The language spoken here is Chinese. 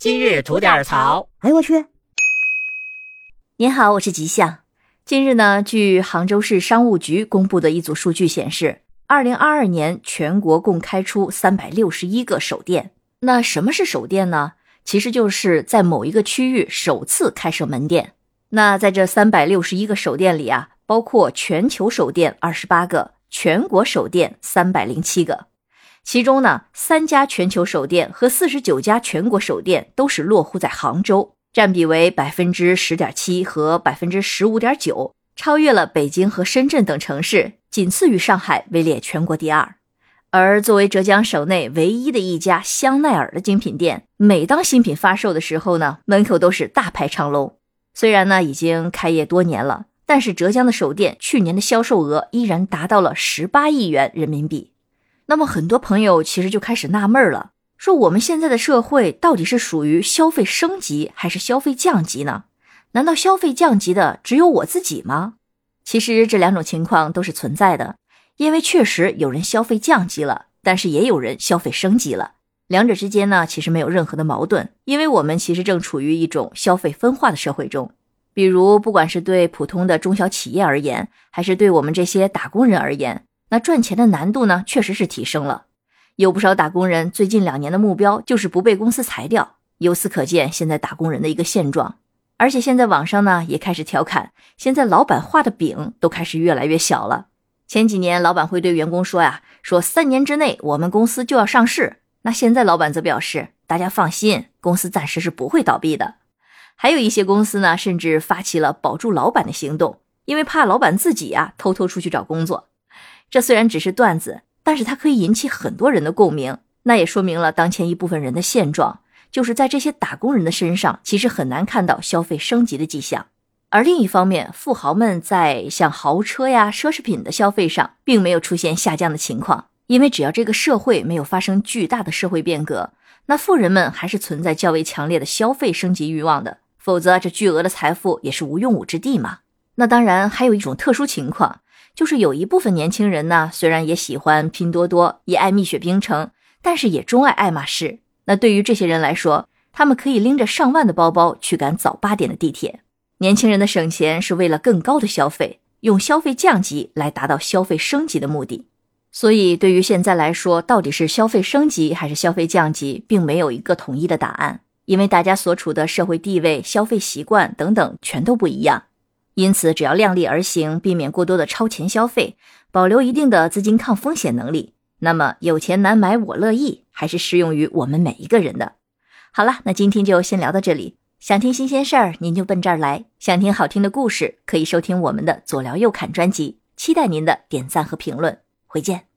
今日吐点槽。哎呦我去！您好，我是吉祥。近日呢，据杭州市商务局公布的一组数据显示，二零二二年全国共开出三百六十一个首店。那什么是首店呢？其实就是在某一个区域首次开设门店。那在这三百六十一个首店里啊，包括全球首店二十八个，全国首店三百零七个。其中呢，三家全球首店和四十九家全国首店都是落户在杭州，占比为百分之十点七和百分之十五点九，超越了北京和深圳等城市，仅次于上海，位列全国第二。而作为浙江省内唯一的一家香奈儿的精品店，每当新品发售的时候呢，门口都是大排长龙。虽然呢已经开业多年了，但是浙江的首店去年的销售额依然达到了十八亿元人民币。那么很多朋友其实就开始纳闷了，说我们现在的社会到底是属于消费升级还是消费降级呢？难道消费降级的只有我自己吗？其实这两种情况都是存在的。因为确实有人消费降级了，但是也有人消费升级了。两者之间呢，其实没有任何的矛盾，因为我们其实正处于一种消费分化的社会中。比如，不管是对普通的中小企业而言，还是对我们这些打工人而言，那赚钱的难度呢，确实是提升了。有不少打工人最近两年的目标就是不被公司裁掉。由此可见，现在打工人的一个现状。而且现在网上呢，也开始调侃，现在老板画的饼都开始越来越小了。前几年，老板会对员工说呀：“说三年之内我们公司就要上市。”那现在老板则表示：“大家放心，公司暂时是不会倒闭的。”还有一些公司呢，甚至发起了保住老板的行动，因为怕老板自己呀偷偷出去找工作。这虽然只是段子，但是它可以引起很多人的共鸣。那也说明了当前一部分人的现状，就是在这些打工人的身上，其实很难看到消费升级的迹象。而另一方面，富豪们在像豪车呀、奢侈品的消费上，并没有出现下降的情况。因为只要这个社会没有发生巨大的社会变革，那富人们还是存在较为强烈的消费升级欲望的。否则，这巨额的财富也是无用武之地嘛。那当然，还有一种特殊情况，就是有一部分年轻人呢，虽然也喜欢拼多多，也爱蜜雪冰城，但是也钟爱爱马仕。那对于这些人来说，他们可以拎着上万的包包去赶早八点的地铁。年轻人的省钱是为了更高的消费，用消费降级来达到消费升级的目的。所以，对于现在来说，到底是消费升级还是消费降级，并没有一个统一的答案，因为大家所处的社会地位、消费习惯等等全都不一样。因此，只要量力而行，避免过多的超前消费，保留一定的资金抗风险能力，那么有钱难买我乐意还是适用于我们每一个人的。好了，那今天就先聊到这里。想听新鲜事儿，您就奔这儿来；想听好听的故事，可以收听我们的左聊右侃专辑。期待您的点赞和评论，回见。